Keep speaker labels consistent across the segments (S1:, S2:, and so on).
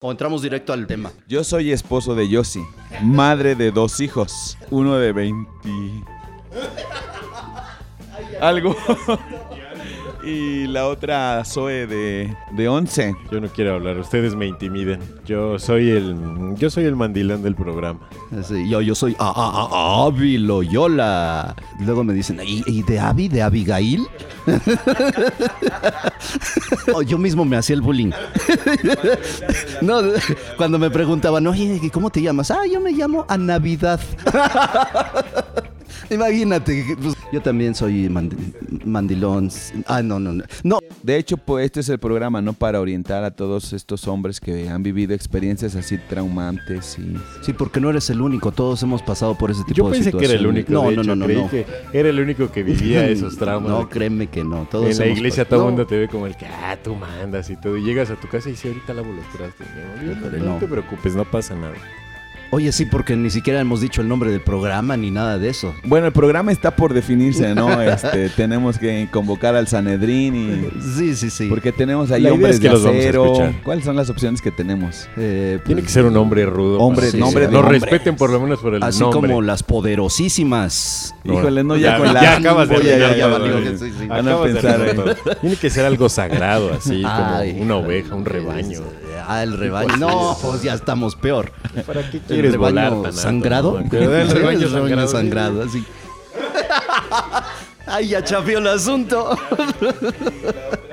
S1: O entramos directo al tema.
S2: Yo soy esposo de Yossi, madre de dos hijos, uno de 20... Algo. y la otra Zoe de, de 11.
S3: Yo no quiero hablar, ustedes me intimiden. Yo soy el yo soy el mandilón del programa.
S1: Sí, yo, yo soy a- a- a- Avi Loyola. Luego me dicen, ¿y, y de Avi, de Abigail? Oh, yo mismo me hacía el bullying. no, cuando me preguntaban, oye, ¿cómo te llamas? Ah, yo me llamo a Navidad. Imagínate, pues, yo también soy mandi- mandilón. Ah, no, no, no. No,
S2: De hecho, pues este es el programa, ¿no? Para orientar a todos estos hombres que han vivido experiencias así traumantes y...
S1: sí, porque no eres el único. Todos hemos pasado por ese tipo
S3: Yo
S1: de
S3: pensé que era el
S1: situaciones.
S3: único,
S1: No,
S3: de
S1: no,
S3: hecho,
S1: no, no,
S3: creí
S1: no.
S3: que era el único que vivía esos traumas.
S1: No, créeme que no. Todos
S3: en la iglesia todo el
S1: No,
S3: mundo te ve como el que, ah, tú mandas y todo. Y llegas a tu casa y dice, ahorita lavo los trastes. mi amor".
S1: Híjole,
S3: no,
S1: no.
S3: te preocupes, no pasa nada.
S1: Oye, sí, porque ni siquiera hemos dicho el nombre del programa ni nada de eso.
S2: Bueno, el programa está por definirse, ¿no? Este, tenemos que convocar al Sanedrín y...
S1: Sí, sí, sí.
S2: Porque tenemos ahí
S3: La
S2: hombres
S3: es que
S2: de
S3: los
S2: acero. ¿Cuáles son las opciones que tenemos?
S1: Eh,
S3: Tiene que
S1: pues,
S3: ser un hombre rudo.
S2: Hombre,
S3: que
S1: nombre de
S3: Nos
S1: hombres.
S3: respeten por lo menos por el
S1: así
S3: nombre.
S1: como las poderosísimas.
S2: Híjole, no, ya,
S3: Ya-
S2: con la...
S3: ya acabas de
S2: ya, ya
S1: sí, sí.
S2: Van a pensar.
S3: Tiene que ser algo sagrado, así
S1: Ay,
S3: como una oveja, un rebaño.
S1: Ah, el rebaño. No, pues ya estamos peor.
S3: ¿Para qué
S1: El
S3: quieres volar
S1: rebaño
S3: alto,
S1: sangrado.
S3: no? Pero el rebaño
S1: el rebaño
S3: sangrado.
S1: sangrado, así. Ay, ya chafió el asunto.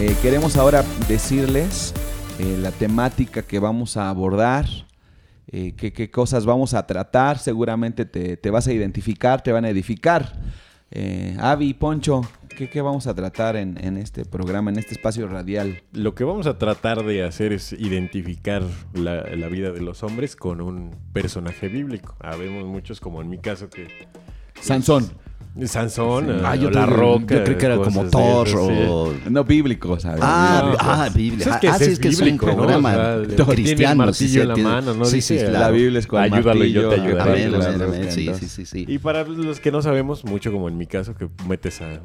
S2: Eh, queremos ahora decirles eh, la temática que vamos a abordar, eh, qué, cosas vamos a tratar. Seguramente te, te vas a identificar, te van a edificar. Avi, Poncho, ¿qué, qué vamos a tratar en, en este programa, en este espacio radial?
S3: Lo que vamos a tratar de hacer es identificar la, la vida de los hombres con un personaje bíblico. Habemos muchos, como en mi caso, que
S2: Sansón.
S3: Sansón,
S1: Ah,
S3: eh,
S1: yo
S3: o la
S1: tuve-
S3: roca.
S1: Yo creo que era como Thor
S3: sí.
S1: o...
S2: No bíblico, ¿sabes?
S1: Ah,
S3: No,
S1: ah,
S3: que
S1: ah, sí,
S3: es
S1: que es un
S3: bíblico, ¿no?
S1: programa
S3: O sea, el que tiene el
S1: cristiano.
S3: martillo
S1: sí,
S3: en la
S1: tiene-
S3: mano, ¿no?
S1: Sí, sí.
S2: La Biblia es con
S3: Ayúdalo y yo te ayudaré.
S1: Amén,
S2: ayudaré,
S1: amén, amén,
S2: los
S1: Sí, sí, sí, sí.
S3: Y para los que no sabemos, mucho como en mi caso, que metes a,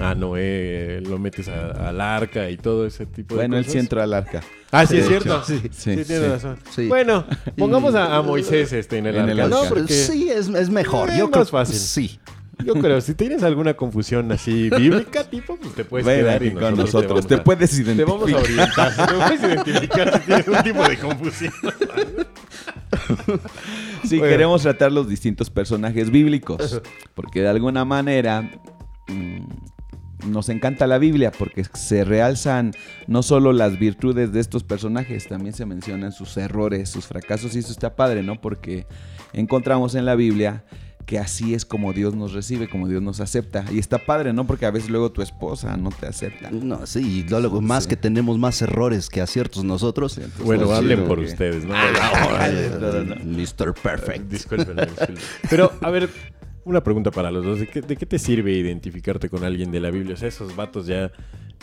S3: a Noé, lo metes a- al arca y todo ese tipo
S2: Bueno,
S3: de
S2: él
S3: cosas.
S2: sí entró al arca.
S3: Ah, sí, es cierto.
S1: sí.
S3: Sí,
S2: Sí,
S3: tienes
S2: sí.
S3: razón.
S1: Sí.
S3: Bueno, pongamos a, a Moisés este, en el
S2: En
S3: arca,
S2: el
S3: ¿no?
S2: arca.
S3: Porque
S1: Sí, es, es mejor.
S3: Eh,
S1: Yo
S3: más
S1: creo
S3: fácil.
S1: Sí.
S3: Yo creo, si tienes alguna confusión así bíblica, tipo, pues te puedes
S2: Ven
S3: quedar y
S2: con nosotros. Te puedes
S3: Te vamos a
S2: identificar.
S3: orientar, te puedes identificar si tienes un tipo de confusión.
S2: Sí,
S3: Bueno.
S2: queremos tratar los distintos personajes bíblicos. Porque de alguna manera mm, nos encanta la Biblia porque se realzan no solo las virtudes de estos personajes, también se mencionan sus errores, sus fracasos. Y eso está padre, ¿no? Porque encontramos en la Biblia que así es como Dios nos recibe, como Dios nos acepta. Y está padre, ¿no? Porque a veces luego tu esposa no te acepta.
S1: No, sí, y luego más
S2: Sí.
S1: que tenemos más errores que aciertos nosotros.
S3: Bueno,
S2: pues,
S3: hablen
S2: sí,
S3: por
S2: que-
S3: ustedes, ¿no?
S1: Mr. Perfect.
S3: Disculpen. disculpen. Pero, a ver, una pregunta para los dos. ¿De qué, de qué te sirve identificarte con alguien de la Biblia? O sea, esos vatos ya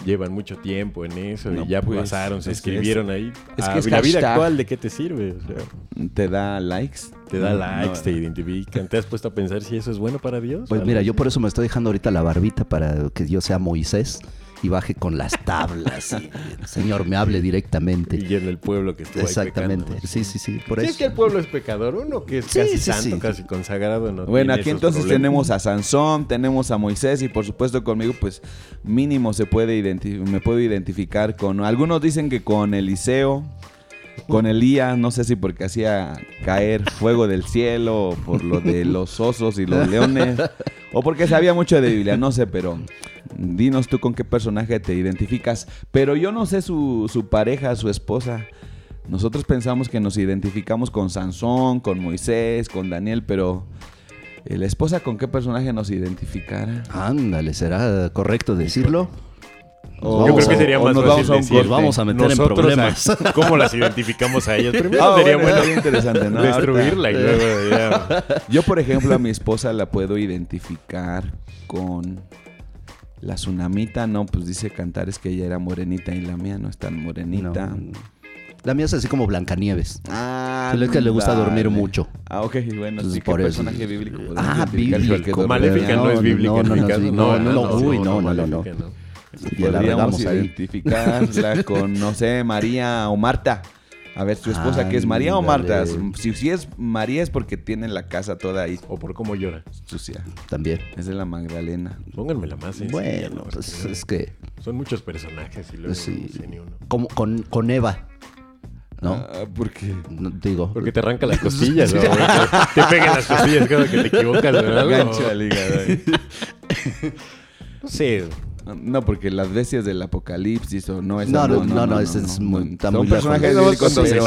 S3: llevan mucho tiempo en eso
S2: No,
S3: y ya
S2: pues,
S3: pasaron, se
S2: es
S3: escribieron ahí.
S2: es
S3: Ah,
S2: que es
S3: la vida actual, ¿de qué te sirve? O sea,
S2: ¿Te da likes?
S3: te da
S2: No,
S3: likes,
S2: no.
S3: te identifican. ¿Te has puesto a pensar si eso es bueno para Dios?
S1: Pues
S3: ¿O
S1: mira, yo por eso me estoy dejando ahorita la barbita para que yo sea Moisés y baje con las tablas y el Señor me hable directamente.
S3: Y en el pueblo que estuvo ahí
S1: Exactamente.
S3: pecando, ¿no?
S1: Sí, sí, sí, por eso.
S3: es que el pueblo es pecador, uno que es
S1: Sí,
S3: casi
S1: sí,
S3: santo,
S1: sí.
S3: casi consagrado, no
S2: Bueno, aquí entonces
S3: problemas.
S2: tenemos a Sansón, tenemos a Moisés y por supuesto conmigo pues mínimo se puede me puedo identificar con algunos dicen que con Eliseo, con Elías, no sé si porque hacía caer fuego del cielo o por lo de los osos y los leones o porque sabía mucho de Biblia, no sé, pero dinos tú con qué personaje te identificas, pero yo no sé su, su pareja, su esposa. Nosotros pensamos que nos identificamos con Sansón, con Moisés, con Daniel, pero ¿la esposa con qué personaje nos identificara?
S1: Ándale, ¿será correcto decirlo?
S2: O-
S3: Yo creo que sería
S2: o
S3: más
S2: nos
S3: fácil
S2: vamos a un
S3: decir,
S2: corte.
S1: vamos a meter en
S3: nosotros
S1: problemas.
S3: a- ¿Cómo las identificamos a ellas? Primero
S2: Ah,
S3: sería
S2: bueno, interesante, ¿no?
S3: destruirla y luego ya...
S2: Yo, por ejemplo, a mi esposa la puedo identificar con la tsunamita, no, pues dice cantar es que ella era morenita y la mía no es tan morenita.
S1: No. La mía es así como Blancanieves.
S2: Ah,
S1: Es que le gusta dormir mucho.
S2: Ah, ok, bueno,
S1: Entonces,
S2: sí, ¿qué
S1: por eso.
S2: personaje bíblico? podemos
S1: Ah,
S2: identificar
S1: bíblico.
S2: que?
S3: Maléfica no, es bíblica
S1: no,
S3: en
S1: no,
S3: mi
S1: no,
S3: caso.
S1: sí, no, no,
S3: no,
S1: uy, no, no, no,
S3: Maléfica no.
S1: La
S2: Podríamos
S1: ahí.
S2: identificarla con, no sé, María o Marta. A ver, tu esposa, ¿qué es María o Marta? Si, si es María es porque tiene la casa toda ahí
S3: O por cómo llora.
S2: sucia.
S1: También.
S2: Es de la Magdalena.
S3: Pónganmela más sencilla,
S1: Bueno,
S3: ¿no?
S1: pues es que
S3: Son muchos personajes y luego
S1: Sí.
S3: no sé ni uno.
S1: como con, con Eva, ¿no?
S2: Ah, porque
S1: No, digo,
S3: Porque te arranca las costillas, ¿no? Te, pegan las costillas cada que te equivocas, ¿verdad?
S2: gancho al hígado ahí.
S3: No sé.
S2: No, porque las bestias del apocalipsis o no esa
S1: no, no, no, no, ese es muy,
S2: Son personajes bíblicos,
S3: se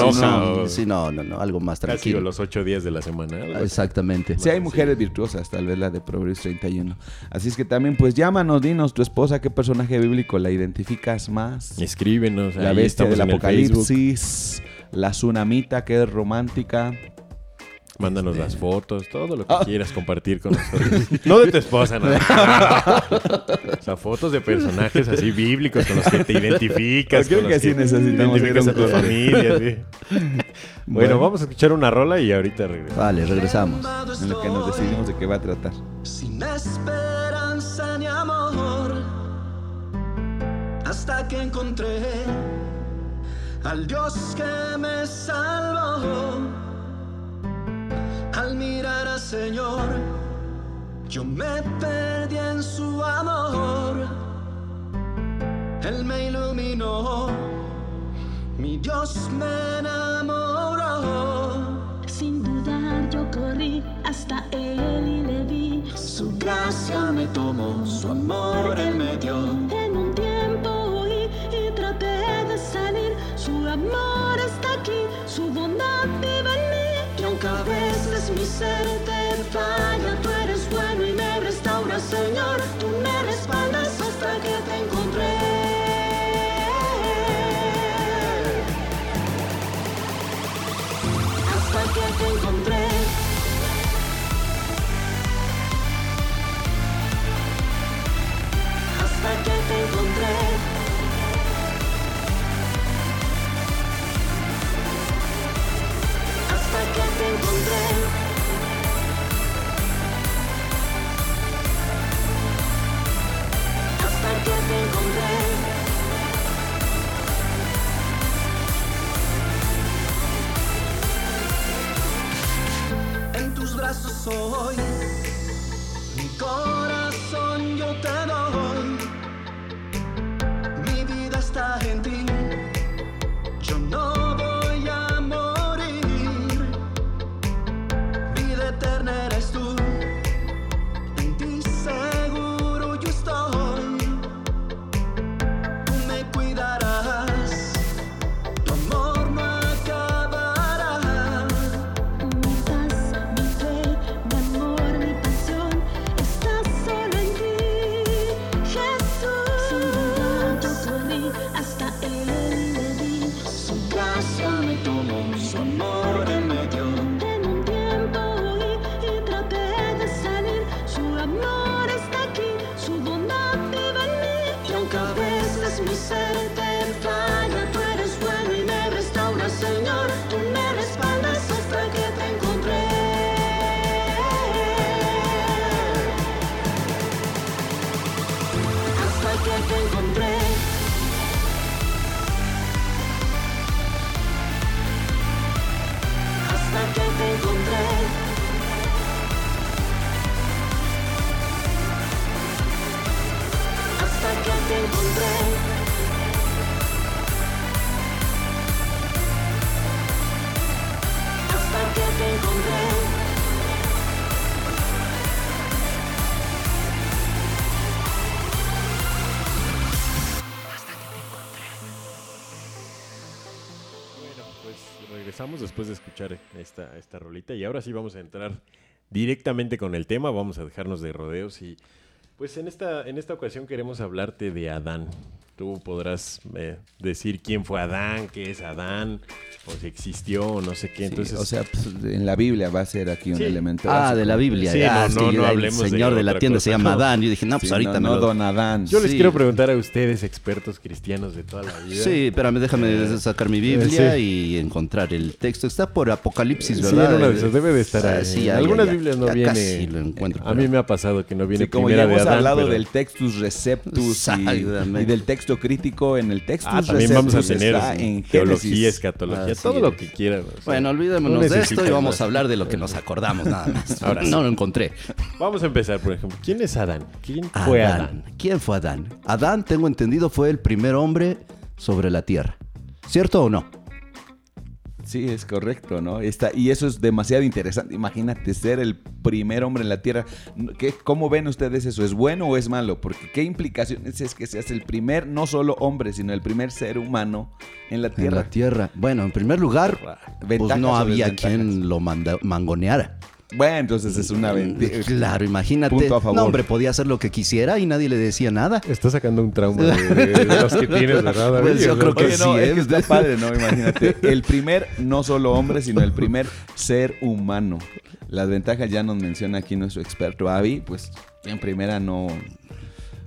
S1: Sí, no, no, no, algo más
S3: Casi
S1: tranquilo.
S3: los ocho días de la semana. así.
S1: Exactamente.
S2: Sí hay mujeres virtuosas, tal vez la de Proverbios 31. Así es que también, pues llámanos, dinos tu esposa, qué personaje bíblico la identificas más.
S3: Escríbenos.
S2: La bestia del apocalipsis, la tsunamita que es romántica.
S3: Mándanos las fotos, todo lo que
S2: Ah.
S3: quieras compartir con nosotros. No de tu esposa, no. o sea, fotos de personajes así bíblicos con los que te identificas.
S2: Creo que sí necesitamos
S3: identificas
S2: a
S3: tu familia, sí. Bueno,
S2: Bueno.
S3: vamos a escuchar una rola y ahorita regresamos.
S1: Vale, regresamos.
S2: En lo que nos decidimos de qué va a tratar.
S4: Sin esperanza ni amor, hasta que encontré al Dios que me salvó. Al mirar al Señor, yo me perdí en su amor. Él me iluminó, mi Dios me enamoró.
S5: Sin dudar yo corrí hasta él y le vi
S4: Su gracia me tomó, su amor él me dio.
S5: En un tiempo huí y traté de salir Su amor está aquí, su bondad en mí
S4: Y aunque a veces mi ser te falla, tú eres bueno y me restauras.
S5: restaura, Señor. Tú me respaldas hasta que te
S4: tus
S3: esta, esta rolita y ahora sí vamos a entrar directamente con el tema, vamos a dejarnos de rodeos y pues en esta, en esta ocasión queremos hablarte de Adán. Tú podrás eh, decir quién fue Adán, qué es Adán, o si existió o no sé qué.
S2: Sí,
S3: Entonces,
S2: o sea, pues, en la Biblia va a ser aquí un
S3: Sí.
S2: elemento.
S1: Ah,
S2: básico.
S1: de la Biblia.
S3: Sí,
S1: ah,
S3: no, no, no
S1: el
S3: hablemos de
S1: señor de, la tienda
S3: cosa.
S1: se llama
S3: No.
S1: Adán. Yo dije, no, pues
S2: Sí,
S1: ahorita
S2: no,
S1: me
S2: no,
S1: lo-
S2: Don Adán.
S3: yo les quiero preguntar a ustedes, expertos cristianos de toda la vida.
S1: Sí, espérame, déjame sacar mi Biblia
S3: sí.
S1: y encontrar el texto. Está por Apocalipsis,
S3: Sí,
S1: ¿verdad?
S3: de esas debe de estar
S1: Ah,
S3: ahí.
S1: sí,
S3: algunas
S1: ya, ya.
S3: Biblias no
S1: Ya
S3: viene.
S1: casi lo encuentro.
S3: a mí me ha pasado que no viene
S2: Sí, como
S3: primera
S2: ya
S3: de
S2: hemos
S3: Adán,
S2: hablado
S3: pero-
S2: del Textus Receptus y,
S1: Exactamente.
S2: y texto crítico en el Textus
S3: Ah, también vamos a
S2: Receptus
S3: tener
S2: está en
S3: teología,
S2: Génesis.
S3: escatología,
S1: Así
S3: todo lo que quieran. o sea,
S1: Bueno,
S3: no
S1: olvidémonos de esto y vamos a hablar de lo que nos acordamos nada más.
S3: Ahora sí.
S1: No lo encontré.
S3: Vamos a empezar, por ejemplo. ¿Quién es Adán? ¿Quién fue Adán?
S1: Adán. ¿Quién fue Adán? Adán, tengo entendido, fue el primer hombre sobre la tierra. ¿Cierto o no?
S2: Sí, es correcto, ¿no? Está, y eso es demasiado interesante. Imagínate ser el primer hombre en la Tierra. ¿Qué, ¿Cómo ven ustedes eso? ¿Es bueno o es malo? Porque qué implicaciones es que seas el primer, no solo hombre, sino el primer ser humano en la
S1: En
S2: Tierra.
S1: la tierra. Bueno, en primer lugar, pues no había quien lo manda- mangoneara.
S2: Bueno, entonces es una ventaja.
S1: Claro, imagínate.
S2: Punto a favor.
S1: No, hombre, podía hacer lo que quisiera y nadie le decía nada.
S3: Estás sacando un trauma de, de- de los que tienes, ¿verdad? David?
S1: Pues yo creo que
S2: Oye, no,
S1: sí,
S2: es
S1: ¿eh?
S2: que está padre, ¿no? Imagínate. El primer, no solo hombre, sino el primer ser humano. Las ventajas ya nos menciona aquí nuestro experto Avi. Pues en primera no.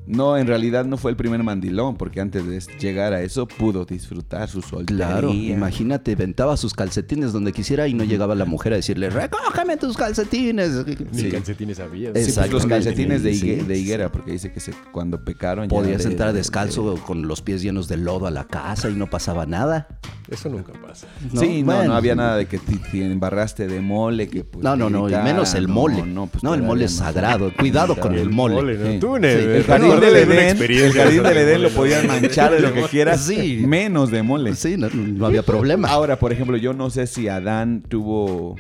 S2: No, en realidad no fue el primer mandilón, porque antes de llegar a eso pudo disfrutar su soltería.
S1: Claro, imagínate, ventaba sus calcetines donde quisiera y no llegaba la mujer a decirle, recógeme tus calcetines.
S3: Ni
S2: Sí.
S3: calcetines había.
S2: Sí, pues, los calcetines de,
S1: sí,
S2: higue- de higuera, porque dice que se, cuando pecaron ya
S1: Podías
S2: de-
S1: entrar
S2: de-
S1: descalzo con los pies llenos de lodo a la casa y no pasaba nada.
S3: Eso nunca pasa.
S1: ¿no?
S2: Sí, no,
S1: Bueno.
S2: no había nada de que te, te embarraste de mole, que pues,
S1: No, no, no, y menos el mole. No,
S2: No, pues,
S1: el mole es sagrado. Cuidado con el mole.
S3: ¿no?
S2: Sí.
S3: Tú,
S2: Sí,
S3: ne-
S2: el jardín del Edén, el jardín del Edén lo
S3: mole,
S2: podían manchar de lo que quieras,
S1: Sí.
S2: menos de mole.
S1: Sí, no, no había problema.
S2: Ahora, por ejemplo, yo no sé si Adán tuvo,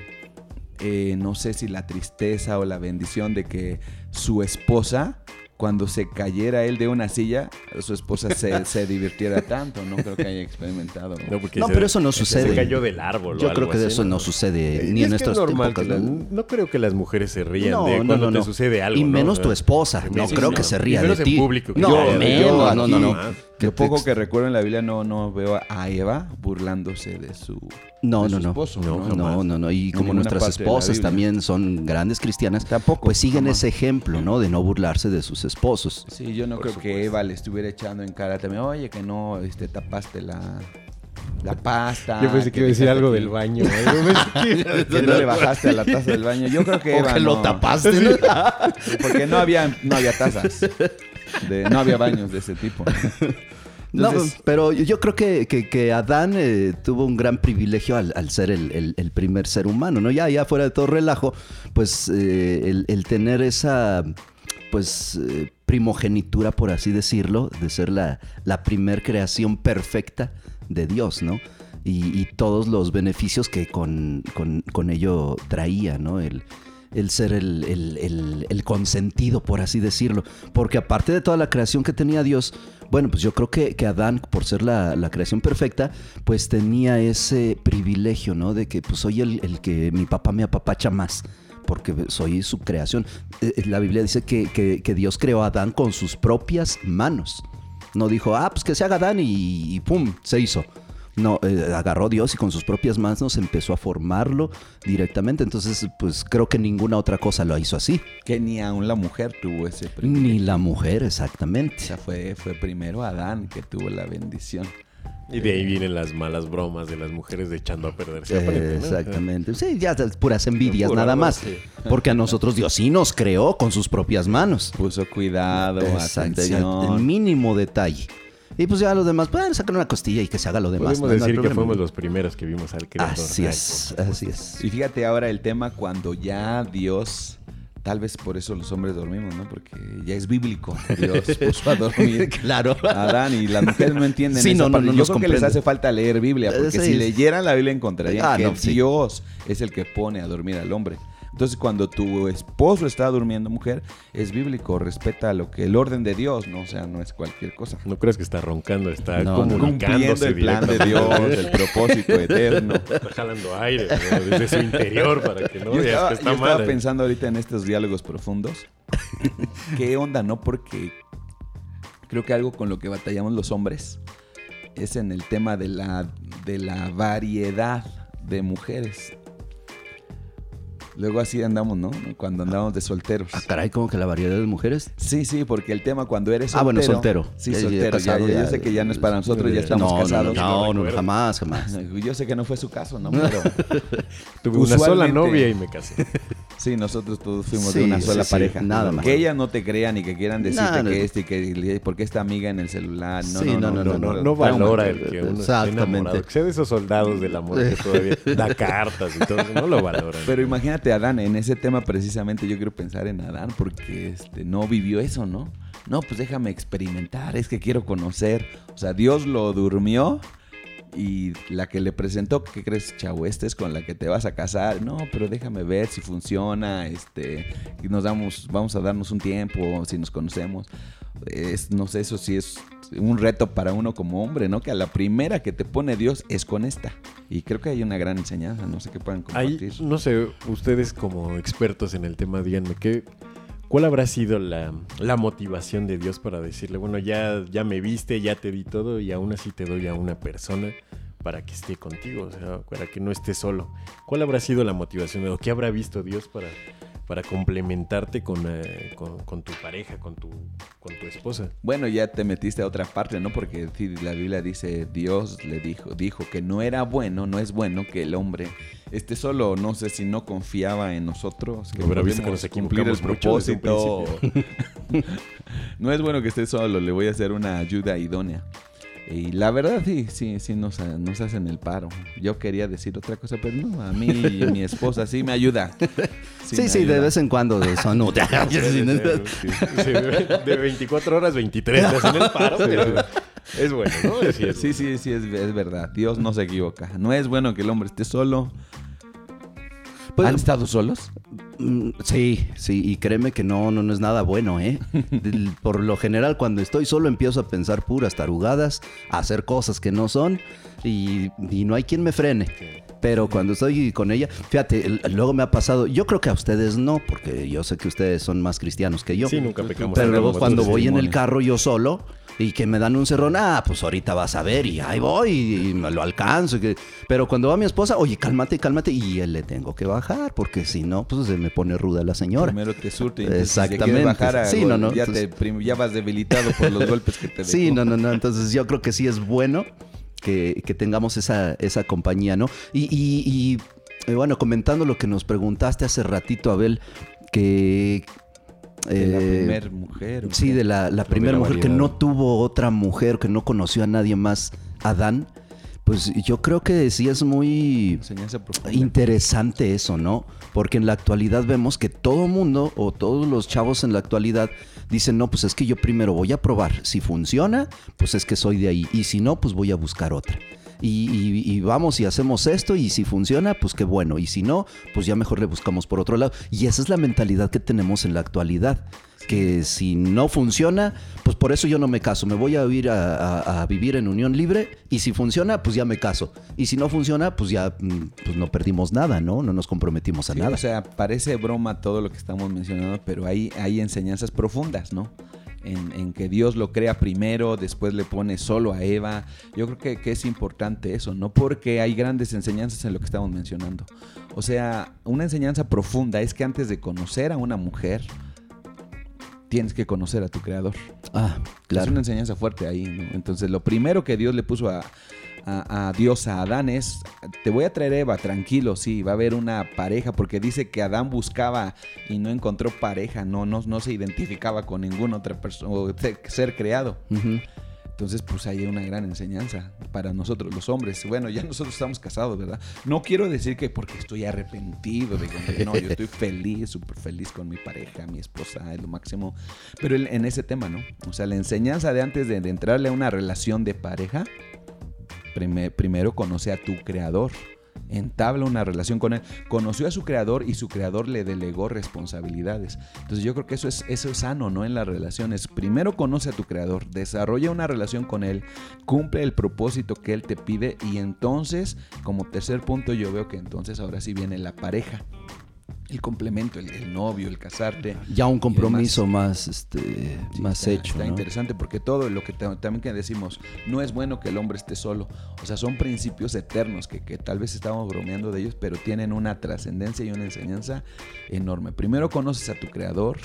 S2: eh, no sé si la tristeza o la bendición de que su esposa, cuando se cayera él de una silla, su esposa se, se divirtiera tanto. No creo que haya experimentado.
S3: No, porque
S1: No,
S3: se-
S1: pero eso no sucede.
S3: Se cayó del árbol. o
S1: Yo
S3: algo
S1: creo que de
S3: así,
S1: eso no sucede
S3: Y
S1: ni
S3: es
S1: en nuestras épocas.
S3: la-
S1: ¿no?
S3: creo que las mujeres se rían
S1: No,
S3: de
S1: no,
S3: cuando
S1: no,
S3: te
S1: no.
S3: sucede algo.
S1: Y
S3: ¿no?
S1: menos tu esposa. No
S3: Sí,
S1: creo
S3: sí,
S1: que
S3: no.
S1: se ría de ti.
S3: público,
S1: No, menos,
S3: yo
S1: no, no, no, Que
S2: Lo poco que recuerdo en la Biblia no, no veo a Eva burlándose de su,
S1: No,
S2: de
S1: no, no.
S2: esposo.
S3: No,
S1: No, no, no, no. Y como nuestras esposas también son grandes cristianas,
S2: Tampoco,
S1: pues siguen
S2: jamás.
S1: ese ejemplo, ¿no? De no burlarse de sus esposos.
S2: Sí, yo no creo que Eva le estuviera echando en cara también, oye, que no este, tapaste la, la pasta.
S3: Yo pensé que iba a decir algo
S2: aquí,
S3: del baño. ¿eh?
S2: Que no le bajaste a la taza del baño. Yo creo que
S1: O
S2: Eva
S1: que lo
S2: no-
S1: tapaste. ¿no?
S2: Porque no había, no había tazas. De, no había baños de ese tipo.
S1: No,
S2: Entonces-
S1: pero yo- yo creo que, que- que Adán eh, tuvo un gran privilegio al, al ser el, el- el primer ser humano, ¿no? Ya, ya fuera de todo relajo, pues eh, el, el tener esa pues eh, primogenitura, por así decirlo, de ser la, la primer creación perfecta de Dios, ¿no? Y, y todos los beneficios que con, con- con ello traía, ¿no? El, el ser el, el- el- el consentido, por así decirlo. Porque aparte de toda la creación que tenía Dios, bueno, pues yo creo que, que Adán, por ser la, la creación perfecta, pues tenía ese privilegio, ¿no? De que pues soy el, el que mi papá me apapacha más. Porque soy su creación. Eh, eh, La Biblia dice que, que- Dios creó a Adán con sus propias manos. No dijo, ah, pues que se haga Adán y pum, se hizo. No, eh, agarró Dios y con sus propias manos empezó a formarlo directamente. Entonces, pues creo que ninguna otra cosa lo hizo así.
S2: Que ni aún la mujer tuvo ese privilegio.
S1: Ni la mujer,
S2: O
S1: exactamente.
S2: sea, fue, fue primero Adán que tuvo la bendición.
S3: Y de ahí vienen las malas bromas de las mujeres de echando a perder. ¿se
S1: Eh, exactamente. Sí, ya es puras envidias
S3: Pura,
S1: nada más.
S3: Sí.
S1: Porque a nosotros Dios sí nos creó con sus propias manos.
S2: Puso cuidado,
S1: Exacto, el
S2: atención.
S1: mínimo detalle. Y pues ya los demás, pueden sacar una costilla y que se haga lo demás.
S3: Podemos
S1: no- no hay
S3: decir que fuimos los primeros que vimos al creador.
S1: Así
S3: Ay,
S1: es, así es.
S2: Y fíjate ahora el tema cuando ya Dios, tal vez por eso los hombres dormimos, ¿no? Porque ya es bíblico. Dios puso a dormir
S1: Claro.
S2: a Adán y las mujeres no entienden
S1: Sí, no, no,
S2: parte.
S1: no
S2: Yo creo que les hace falta leer Biblia, porque
S1: sí.
S2: si leyeran la Biblia encontrarían
S1: Ah,
S2: que
S1: no, sí.
S2: Dios es el que pone a dormir al hombre. Entonces, cuando tu esposo está durmiendo, mujer, es bíblico, respeta lo que el orden de Dios, ¿no? O sea, no es cualquier cosa.
S3: No creas que está roncando, está
S1: No,
S2: Cumpliendo el plan de Dios, el propósito eterno.
S3: Está jalando aire ¿no? desde su interior para que no
S2: yo
S3: veas
S2: estaba,
S3: que está
S2: yo estaba.
S3: ¿eh?
S2: pensando ahorita en estos diálogos profundos. ¿Qué onda, no? Porque creo que algo con lo que batallamos los hombres es en el tema de la, de la variedad de mujeres. Luego así andamos, ¿no? Cuando andamos de solteros.
S1: Ah, caray, como que la variedad de mujeres.
S2: Sí, sí, porque el tema cuando eres soltero.
S1: Ah, bueno, soltero.
S2: Sí, soltero. Ya,
S1: casado,
S2: ya,
S1: ya-
S2: yo sé que ya no es para nosotros, ya
S3: No,
S2: estamos
S1: no, no,
S2: casados.
S1: no, no,
S3: recuerdo.
S1: jamás, jamás.
S2: Yo sé que no fue su caso, ¿no? Pero
S3: Tuve una sola novia y me casé.
S2: Sí, nosotros todos fuimos
S1: Sí,
S2: de una
S1: sí,
S2: sola
S1: sí,
S2: pareja.
S1: nada más.
S2: Que ellas no te crean y que quieran decirte
S1: No, no.
S2: que este y que porque esta amiga en el celular. No,
S1: Sí,
S2: no, no,
S1: no,
S3: No, no, valora el que uno está
S1: Exactamente.
S3: enamorado. Que sea de esos soldados del amor que todavía da cartas y todo. No lo valoran.
S2: Pero imagínate a Adán, en ese tema precisamente yo quiero pensar en Adán porque este, no vivió eso, ¿no? No, pues déjame experimentar, es que quiero conocer. O sea, Dios lo durmió y la que le presentó, ¿qué crees, chavo? Esta es con la que te vas a casar. No, pero déjame ver si funciona, este, y nos damos, vamos a darnos un tiempo, si nos conocemos. Es, no sé, eso sí es un reto para uno como hombre, ¿no? Que a la primera que te pone Dios es con esta. Y creo que hay una gran enseñanza, no sé qué puedan compartir.
S3: no sé, ustedes como expertos en el tema, díganme, ¿qué, ¿cuál habrá sido la, motivación de Dios para decirle, bueno, ya, ya me viste, ya te di todo y aún así te doy a una persona para que esté contigo, para que no estés solo? ¿Cuál habrá sido la motivación o qué habrá visto Dios para, para complementarte con, eh, con, con tu pareja, con tu, con tu esposa?
S2: Bueno, ya te metiste a otra parte, ¿no? Porque la Biblia dice, Dios le dijo, dijo que no era bueno, no es bueno que el hombre esté solo. No sé si no confiaba en nosotros, que
S3: Hubiera visto que nos
S2: cumplir el propósito. no es bueno que esté solo, le voy a hacer una ayuda idónea. Y la verdad sí, sí, sí nos, nos hacen el paro. Yo quería decir otra cosa, pero no, a mí y mi esposa sí me ayuda.
S1: Sí,
S2: me
S1: sí, de vez en cuando son
S3: sí, de, de 24 horas, 23 te hacen el paro, pero es bueno, ¿no? Es cierto.
S2: Sí, sí, sí, es, es verdad. Dios no se equivoca. No es bueno que el hombre esté solo.
S1: Pues,
S2: ¿Han estado solos?
S1: Mm, Sí, sí, y créeme que no, no, no es nada bueno, ¿eh? Por lo general, cuando estoy solo empiezo a pensar puras tarugadas, a hacer cosas que no son y, y no hay quien me frene. Pero cuando estoy con ella, fíjate, luego me ha pasado, yo creo que a ustedes no, porque yo sé que ustedes son más cristianos que yo.
S3: Sí, nunca pecamos.
S1: Pero luego cuando voy en el carro yo solo y que me dan un cerrón, ah, pues ahorita vas a ver y ahí voy y me lo alcanzo. y que- Pero cuando va mi esposa, oye, cálmate, cálmate y él le tengo que bajar porque si no, pues se me pone ruda la señora.
S2: Primero te surte y si
S1: Exactamente.
S2: quieres bajar a
S1: Sí, no, no,
S2: ya,
S1: entonces-
S2: te, ya vas debilitado por los golpes que te.
S1: Sí, no, no, no. Entonces yo creo que sí es bueno que, que tengamos esa, esa compañía, ¿no? Y, y- y, eh, bueno, comentando lo que nos preguntaste hace ratito, Abel, que...
S2: De la
S1: eh,
S2: primer mujer. ¿o
S1: Sí, de la, la primera mujer que no tuvo otra mujer, que no conoció a nadie más, Adán. Pues yo creo que sí es muy interesante eso, ¿no? Porque en la actualidad vemos que todo mundo o todos los chavos en la actualidad dicen, no, pues es que yo primero voy a probar. Si funciona, pues es que soy de ahí. Y si no, pues voy a buscar otra. Y, y- y vamos y hacemos esto y si funciona, pues qué bueno. Y si no, pues ya mejor le buscamos por otro lado. Y esa es la mentalidad que tenemos en la actualidad. Que si no funciona, pues por eso yo no me caso. Me voy a ir a, a- a vivir en unión libre y si funciona, pues ya me caso. Y si no funciona, pues ya mm, pues no perdimos nada, ¿no? No nos comprometimos a
S2: Sí,
S1: nada.
S2: O sea, parece broma todo lo que estamos mencionando, pero hay, hay enseñanzas profundas, ¿no? En, en que Dios lo crea primero, después le pone solo a Eva. Yo creo que, que es importante eso, ¿no? Porque hay grandes enseñanzas en lo que estamos mencionando. O sea, una enseñanza profunda es que antes de conocer a una mujer, tienes que conocer a tu creador.
S1: ah,
S2: Es
S1: claro.
S2: una enseñanza fuerte ahí, ¿no? Entonces, lo primero que Dios le puso a, a- a Dios, a Adán, es, te voy a traer Eva, tranquilo, sí, va a haber una pareja, porque dice que Adán buscaba y no encontró pareja, no, no, no se identificaba con ninguna otra persona, o se- ser creado. Entonces, pues hay una gran enseñanza para nosotros los hombres. Bueno, ya nosotros estamos casados, ¿verdad? No quiero decir que porque estoy arrepentido de que no, yo estoy feliz, súper feliz con mi pareja, mi esposa, es lo máximo. Pero en, en ese tema, ¿no? O sea, la enseñanza de antes de, de entrarle a una relación de pareja, prime- primero conoce a tu creador. Entabla una relación con él. Conoció a su creador y su creador le delegó responsabilidades. Entonces yo creo que eso es, eso es sano, ¿no? En las relaciones. Primero conoce a tu creador, desarrolla una relación con él, cumple el propósito que él te pide y entonces, como tercer punto, yo veo que entonces ahora sí viene la pareja. El complemento, el, el novio, el casarte.
S1: Ya un compromiso más, este,
S2: Sí,
S1: más
S2: está,
S1: hecho.
S2: Está
S1: ¿no?
S2: interesante porque todo lo que ta- también que decimos, no es bueno que el hombre esté solo. O sea, son principios eternos que, que tal vez estamos bromeando de ellos, pero tienen una trascendencia y una enseñanza enorme. Primero conoces a tu creador,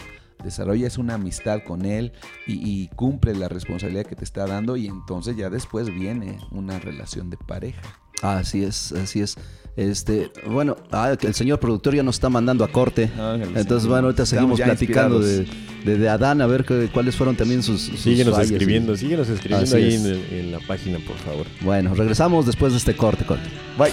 S2: desarrollas una amistad con él y, y cumples la responsabilidad que te está dando y entonces ya después viene una relación de pareja.
S1: Así es, así es. Este, bueno, ah, que el señor productor ya nos está mandando a corte.
S2: Ándale,
S1: Entonces,
S2: sí.
S1: bueno, ahorita seguimos platicando de, de, de Adán, a ver qué- cuáles fueron también sus, sus
S3: Síguenos
S1: fallas
S3: escribiendo, síguenos escribiendo
S1: Así
S3: ahí
S1: es.
S3: en, en la página, por favor.
S1: Bueno, regresamos después de este corte, corte.
S2: Bye.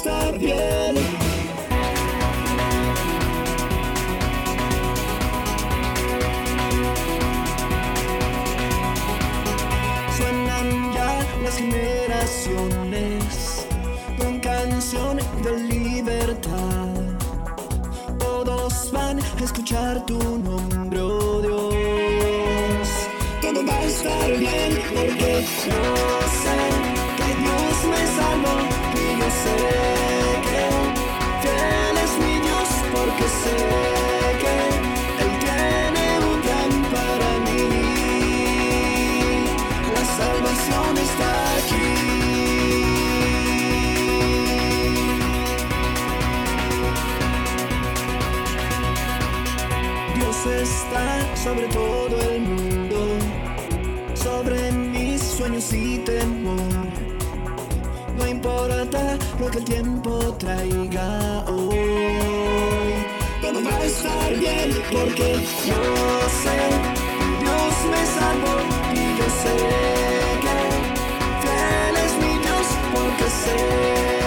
S6: Estar bien. Suenan ya las generaciones con canción de libertad. Todos van a escuchar tu nombre, oh Dios. Todo va a estar bien porque yo sé que Dios me salvó y yo sé sobre todo el mundo, sobre mis sueños y temor. No importa lo que el tiempo traiga hoy. Todo va a estar bien porque yo sé, Dios me salvó y yo sé que fiel es mi Dios porque sé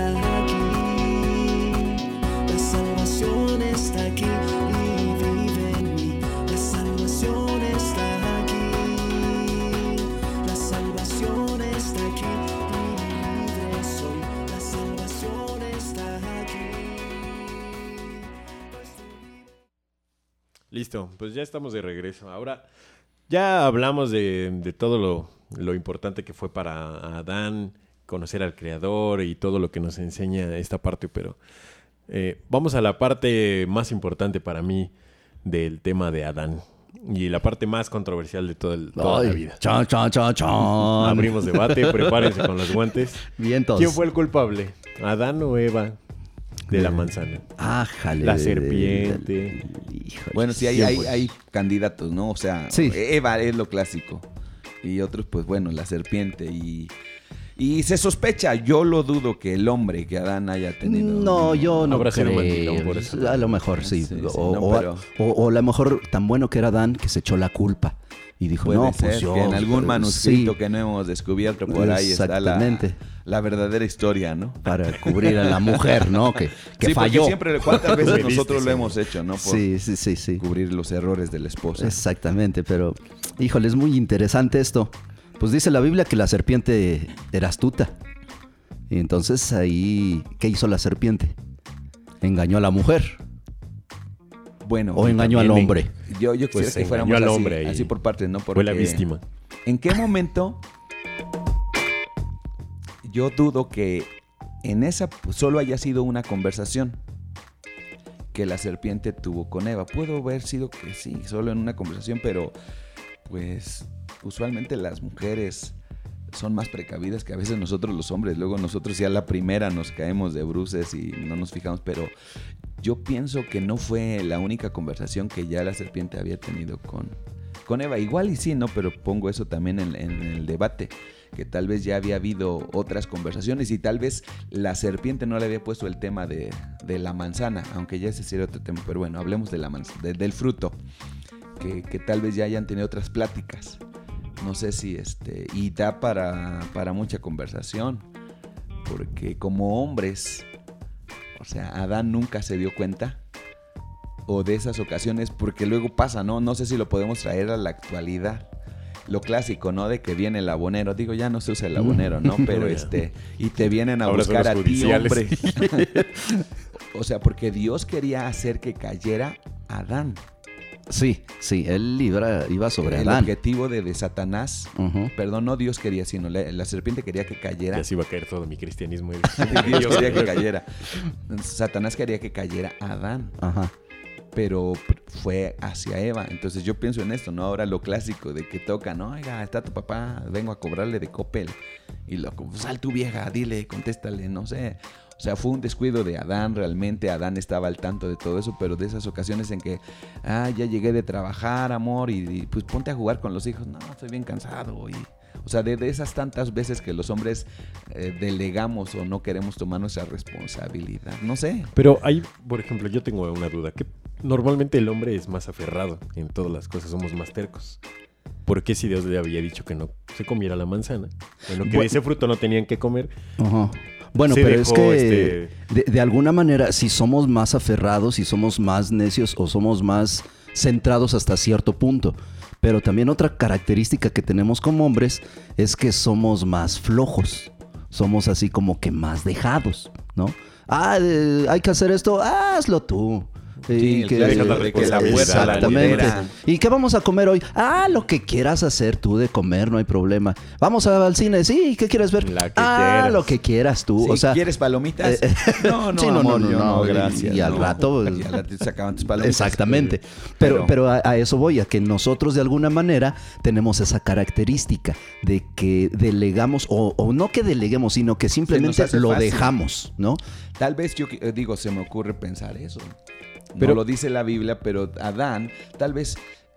S6: aquí. La salvación está aquí.
S3: Listo, pues ya estamos de regreso. Ahora, ya hablamos de, todo lo importante que fue para Adán conocer al Creador y todo lo que nos enseña esta parte, pero eh, vamos a la parte más importante para mí del tema de Adán y la parte más controversial de todo el- toda la vida.
S1: Chan, chan, chan, chan.
S3: Abrimos debate, prepárense con los guantes.
S1: Vientos.
S3: ¿Quién fue el culpable? ¿Adán o Eva de la manzana?
S1: Ájale.
S3: La serpiente.
S1: Híjole.
S2: Bueno, sí, hay,
S1: ¿Quién
S2: hay, hay candidatos, ¿no? O sea,
S1: Sí.
S2: Eva es lo clásico. Y otros, pues bueno, la serpiente. Y, y se sospecha, yo lo dudo que el hombre, que Adán haya tenido.
S1: No, yo no
S3: Habrá sido por eso.
S1: A lo mejor sí.
S2: Sí, sí,
S1: o,
S2: no,
S1: o-
S2: pero-
S1: o- o a lo mejor tan bueno que era Dan que se echó la culpa. Y dijo,
S2: Puede
S1: no,
S2: ser
S1: pues yo.
S2: que en algún
S1: pues,
S2: manuscrito
S1: sí,
S2: que no hemos descubierto por ahí está la,
S1: Exactamente.
S2: la verdadera historia, ¿no?
S1: Para cubrir a la mujer, ¿no? Que, que
S2: sí,
S1: falló.
S2: siempre, ¿cuántas veces nosotros lo
S3: sí.
S2: hemos hecho, no? Por
S1: Sí, sí, sí, sí.
S2: cubrir los errores de la esposa.
S1: Exactamente, pero híjole, es muy interesante esto. Pues dice la Biblia que la serpiente era astuta. Y entonces ahí, ¿qué hizo la serpiente? Engañó a la mujer
S2: Bueno,
S1: o engañó al hombre.
S2: yo, yo quisiera
S3: Pues
S2: que fuéramos
S3: al
S2: así,
S3: hombre y
S2: así por partes, ¿no?
S3: Fue la
S2: Porque-
S3: víctima.
S2: ¿En qué momento? Yo dudo que en esa solo haya sido una conversación que la serpiente tuvo con Eva. Pudo haber sido que sí, solo en una conversación, pero pues usualmente las mujeres son más precavidas que a veces nosotros los hombres. Luego nosotros ya la primera nos caemos de bruces y no nos fijamos, pero yo pienso que no fue la única conversación que ya la serpiente había tenido con, con Eva. Igual y sí, ¿no? Pero pongo eso también en, el debate, que tal vez ya había habido otras conversaciones y tal vez la serpiente no le había puesto el tema de, de la manzana, aunque ya ese sería otro tema. Pero bueno, hablemos de la manz- de- del fruto, que, que tal vez ya hayan tenido otras pláticas. No sé si este. Y da para, para mucha conversación. Porque como hombres, o sea, Adán nunca se dio cuenta. O de esas ocasiones, porque luego pasa, ¿no? No sé si lo podemos traer a la actualidad. Lo clásico, ¿no? De que viene el abonero. Digo, ya no se usa el abonero, ¿no? Pero este. Y te vienen a
S3: Ahora
S2: buscar a ti, hombre. o sea, porque Dios quería hacer que cayera Adán.
S1: Sí, sí, él iba, iba sobre
S2: el
S1: Adán.
S2: objetivo de, de Satanás. Perdón, no Dios quería, sino la, la serpiente quería que cayera.
S3: Ya se iba a caer todo mi cristianismo.
S2: Dios quería que cayera. Satanás quería que cayera Adán,
S1: Ajá.
S2: pero fue hacia Eva. Entonces yo pienso en esto, ¿no? Ahora lo clásico de que toca, ¿no? Oiga, está tu papá, vengo a cobrarle de Coppel. Y lo, sal tu vieja, dile, contéstale, no sé. O sea, fue un descuido de Adán, realmente Adán estaba al tanto de todo eso, pero de esas ocasiones en que, ah, ya llegué de trabajar, amor, y, y, pues ponte a jugar con los hijos. No, estoy bien cansado. Y, o sea, de, de esas tantas veces que los hombres eh, delegamos o no queremos tomar nuestra responsabilidad. No sé.
S3: Pero hay, por ejemplo, yo tengo una duda. que Normalmente el hombre es más aferrado en todas las cosas, somos más tercos. ¿Por qué si Dios le había dicho que no se comiera la manzana? Bueno, que
S1: Bueno.
S3: ese fruto no tenían que comer.
S1: Ajá. Bueno, pero es que
S3: este-
S1: de, de alguna manera, si somos más aferrados, si somos más necios o somos más centrados hasta cierto punto. Pero también otra característica que tenemos como hombres es que somos más flojos. Somos así como que más dejados, ¿no? Ah, eh, hay que hacer esto, hazlo tú. Y
S2: Sí, el
S1: que-
S2: que la la
S1: Exactamente. ¿Y qué vamos a comer hoy? Ah, lo que quieras hacer tú de comer, no hay problema. Vamos al cine, sí, ¿qué quieres ver?
S3: La que
S1: ah,
S3: quieras.
S1: lo que quieras tú. O sea,
S2: ¿Quieres palomitas?
S1: eh,
S2: no, no,
S1: sí, no,
S2: amor,
S1: no, no,
S2: no,
S1: y-
S2: gracias.
S1: y al rato, pues,
S2: Y al rato se acaban tus palomitas.
S1: Exactamente. Pero,
S2: Pero-
S1: pero a, a eso voy, a que nosotros de alguna manera tenemos esa característica de que delegamos, o, o no que deleguemos, sino que simplemente lo
S2: fácil.
S1: dejamos, ¿no?
S2: Tal vez yo eh, digo, se me ocurre pensar eso.
S3: Pero-
S2: no lo dice la Biblia, pero Adán, tal vez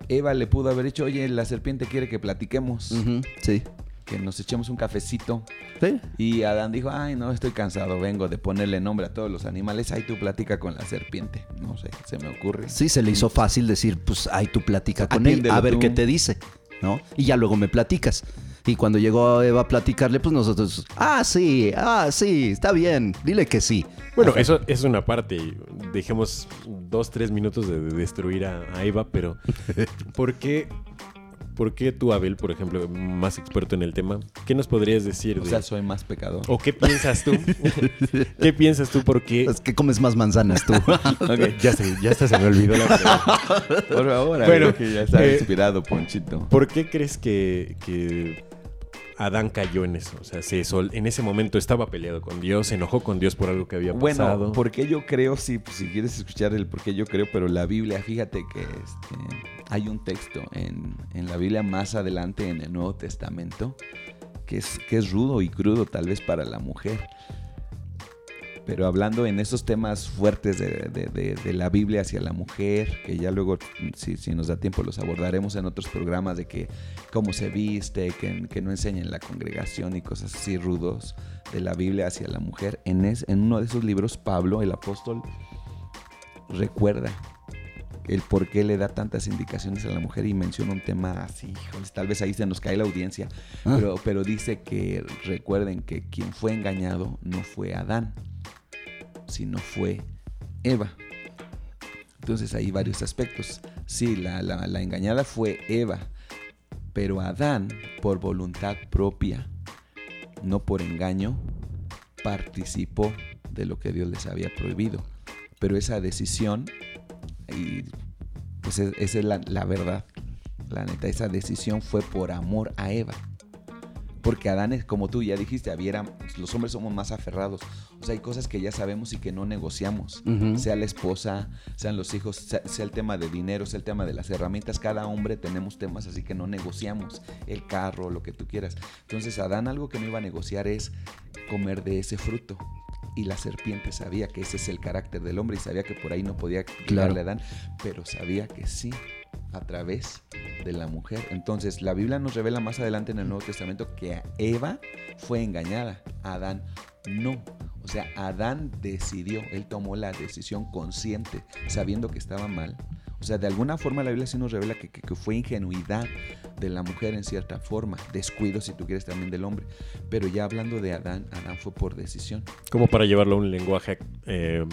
S2: Eva le pudo haber dicho, oye, la serpiente quiere que platiquemos,
S1: Sí.
S2: que nos echemos un cafecito.
S1: Sí.
S2: Y Adán dijo, ay, no, estoy cansado, vengo de ponerle nombre a todos los animales, ahí tú platica con la serpiente. No sé, se me ocurre.
S1: Sí, se le hizo fácil decir, pues ahí tú platica con él, a ver
S2: tú.
S1: qué te dice, ¿no? Y ya luego me platicas. Y cuando llegó Eva a platicarle, pues nosotros, ah, sí, ah, sí, está bien, dile que sí.
S3: Bueno, eso es una parte. Dejemos dos, tres minutos de, de destruir a, a Eva, pero ¿por qué, ¿por qué tú, Abel, por ejemplo, más experto en el tema, qué nos podrías decir?
S2: O
S3: de-
S2: sea, soy más pecador.
S3: ¿O qué piensas tú? ¿Qué piensas tú? Porque
S1: Es que comes más manzanas tú.
S3: ya, se, ya hasta se me olvidó la pregunta.
S2: Por favor,
S3: Bueno,
S2: bueno, que ya está
S3: eh,
S2: inspirado, Ponchito.
S3: ¿Por qué crees que, que Adán cayó en eso? O sea, se sol- en ese momento estaba peleado con Dios, se enojó con Dios por algo que había pasado.
S2: Bueno, porque yo creo, sí, pues, si quieres escuchar el por qué yo creo, pero la Biblia, fíjate que este, hay un texto en, en la Biblia más adelante en el Nuevo Testamento que es, que es rudo y crudo tal vez para la mujer. Pero hablando en esos temas fuertes de, de- de- de la Biblia hacia la mujer, que ya luego, si, si nos da tiempo, los abordaremos en otros programas de que cómo se viste, que, que no enseña en la congregación y cosas así rudos de la Biblia hacia la mujer. En, es- en uno de esos libros, Pablo, el apóstol, recuerda el por qué le da tantas indicaciones a la mujer y menciona un tema así, híjoles, tal vez ahí se nos cae la audiencia,
S1: Ah.
S2: pero, pero dice que recuerden que quien fue engañado no fue Adán, sino fue Eva. Entonces hay varios aspectos. Sí, la, la- la engañada fue Eva, pero Adán, por voluntad propia, no por engaño, participó de lo que Dios les había prohibido. Pero esa decisión, y pues es- esa es la verdad, la neta, esa decisión fue por amor a Eva. Porque Adán es como tú ya dijiste, había, los hombres somos más aferrados. O sea, hay cosas que ya sabemos y que no negociamos. Sea la esposa, sean los hijos, sea, sea el tema de dinero, sea el tema de las herramientas. Cada hombre tenemos temas así que no negociamos. El carro, lo que tú quieras. Entonces Adán algo que no iba a negociar es comer de ese fruto. Y la serpiente sabía que ese es el carácter del hombre y sabía que por ahí no podía
S1: Claro.
S2: a Adán, pero sabía que sí, a través de la mujer. Entonces, la Biblia nos revela más adelante en el Nuevo Testamento que Eva fue engañada, Adán no. O sea, Adán decidió, él tomó la decisión consciente, sabiendo que estaba mal. O sea, de alguna forma la Biblia sí nos revela que, que- que fue ingenuidad de la mujer en cierta forma, descuido si tú quieres también del hombre. Pero ya hablando de Adán, Adán fue por decisión.
S3: Como para llevarlo a un lenguaje eh,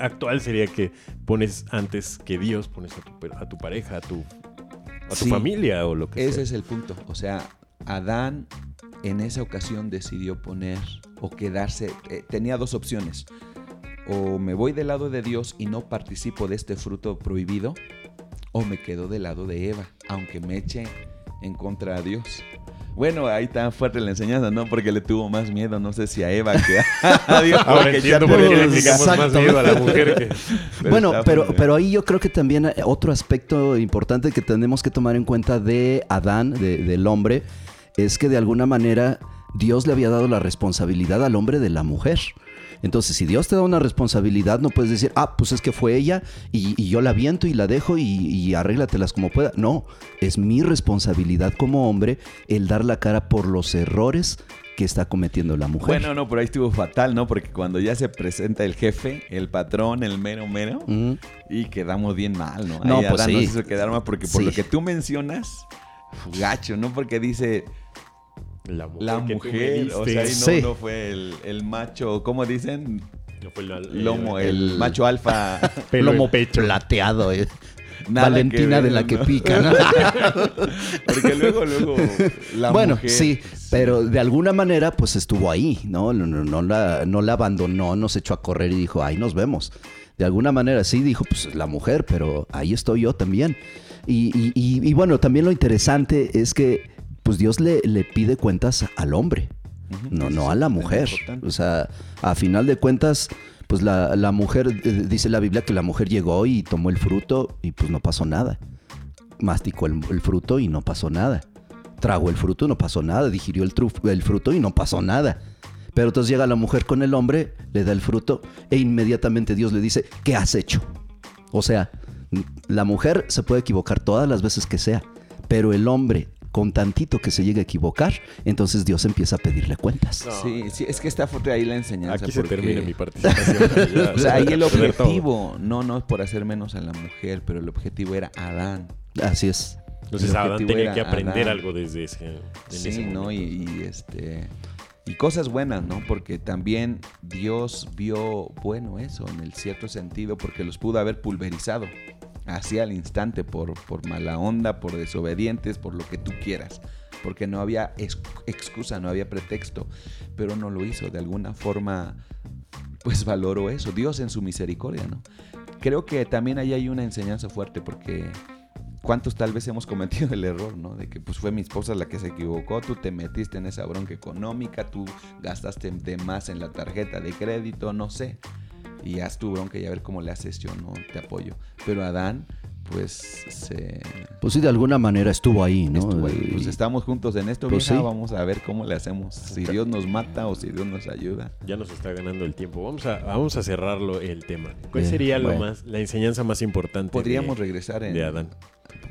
S3: actual sería que pones antes que Dios, pones a tu, a tu pareja, a tu, a tu
S2: Sí.
S3: familia o lo que
S2: Ese
S3: sea.
S2: es el punto. O sea, Adán en esa ocasión decidió poner o quedarse. eh, tenía dos opciones. O me voy del lado de Dios y no participo de este fruto prohibido, o me quedo del lado de Eva, aunque me eche en contra a Dios. Bueno, ahí está fuerte la enseñanza, ¿no? Porque le tuvo más miedo, no sé si a Eva que a Dios.
S3: Ahora
S2: porque ya
S3: entiendo por qué le aplicamos más miedo a la mujer que...
S2: Pero
S1: bueno, pero, pero ahí yo creo que también hay otro aspecto importante que tenemos que tomar en cuenta de Adán, de- del hombre, es que de alguna manera Dios le había dado la responsabilidad al hombre de la mujer. Entonces, si Dios te da una responsabilidad, no puedes decir, ah, pues es que fue ella y, y yo la viento y la dejo y, y arréglatelas como pueda. No, es mi responsabilidad como hombre el dar la cara por los errores que está cometiendo la mujer.
S2: Bueno, no, pero ahí estuvo fatal, ¿no? Porque cuando ya se presenta el jefe, el patrón, el mero mero,
S1: Mm.
S2: y quedamos bien mal, ¿no?
S1: No,
S2: Ahí
S1: pues
S2: Adán
S1: sí.
S2: nos hizo quedar mal porque por
S1: Sí.
S2: lo que tú mencionas, gacho, ¿no? Porque dice
S3: La mujer,
S2: la
S3: que tú me
S2: mujer, o sea, ahí no,
S1: Sí.
S2: no fue el, el macho, ¿cómo dicen?
S3: No fue el-
S2: Lomo, el,
S1: el-
S2: macho alfa.
S3: pelo
S1: Lomo
S3: pecho.
S1: plateado. eh.
S2: Nada
S1: Valentina de la que pica, ¿no?
S2: Porque luego, luego, la
S1: bueno,
S2: mujer-
S1: sí, pero de alguna manera pues estuvo ahí, ¿no? No, no, no la, no la abandonó, no se echó a correr y dijo, ahí nos vemos. De alguna manera sí dijo, pues la mujer, pero ahí estoy yo también. Y, y- y- y bueno, también lo interesante es que pues Dios le, le pide cuentas al hombre, no, no a la mujer. O sea, a final de cuentas, pues la, la mujer, eh, dice la Biblia que la mujer llegó y tomó el fruto y pues no pasó nada. Masticó el, el fruto y no pasó nada. Tragó el fruto y no pasó nada. Digirió el, truf- el fruto y no pasó nada. Pero entonces llega la mujer con el hombre, le da el fruto e inmediatamente Dios le dice, ¿qué has hecho? O sea, la mujer se puede equivocar todas las veces que sea, pero el hombre, con tantito que se llegue a equivocar, entonces Dios empieza a pedirle cuentas.
S3: No.
S2: Sí, sí, es que está fuerte ahí la enseñanza.
S3: Aquí se
S2: porque-
S3: termina mi participación. Ya,
S2: O sea, ahí el objetivo, no, no es por hacer menos a la mujer, pero el objetivo era Adán.
S1: Así es.
S3: Entonces
S2: el
S3: Adán tenía que aprender
S2: Adán.
S3: algo desde ese, en ese
S2: Sí, ¿no? Y, este y cosas buenas, ¿no? Porque también Dios vio bueno eso en el cierto sentido porque los pudo haber pulverizado así al instante por, por mala onda, por desobedientes, por lo que tú quieras. Porque no había ex- excusa, no había pretexto, pero no lo hizo. De alguna forma, pues valoró eso. Dios en su misericordia, ¿no? Creo que también ahí hay una enseñanza fuerte porque ¿Cuántos tal vez hemos cometido el error, no? De que pues fue mi esposa la que se equivocó, tú te metiste en esa bronca económica, tú gastaste de más en la tarjeta de crédito, no sé. Y haz tu bronca y a ver cómo le haces yo, no te apoyo. Pero Adán, pues se...
S1: Pues sí, de alguna manera estuvo ahí, ¿no?
S2: estuvo ahí. Pues
S1: Y-
S2: estamos juntos en esto,
S1: Pues
S2: vieja,
S1: sí.
S2: vamos a ver cómo le hacemos. Si Dios nos mata o si Dios nos ayuda.
S3: Ya nos está ganando el tiempo. Vamos a, vamos a cerrarlo el tema. ¿Cuál
S1: Bien,
S3: sería lo
S1: bueno.
S3: más, la enseñanza más importante
S2: Podríamos
S3: de,
S2: regresar en...
S3: de Adán?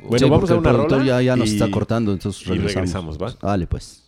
S3: Bueno,
S1: Sí,
S3: vamos a una rola
S1: ya, ya nos
S3: y-
S1: está cortando, entonces
S3: y
S1: regresamos.
S3: regresamos, ¿va?
S1: Vale, pues.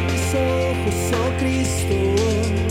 S6: Abre mis ojos, oh Cristo.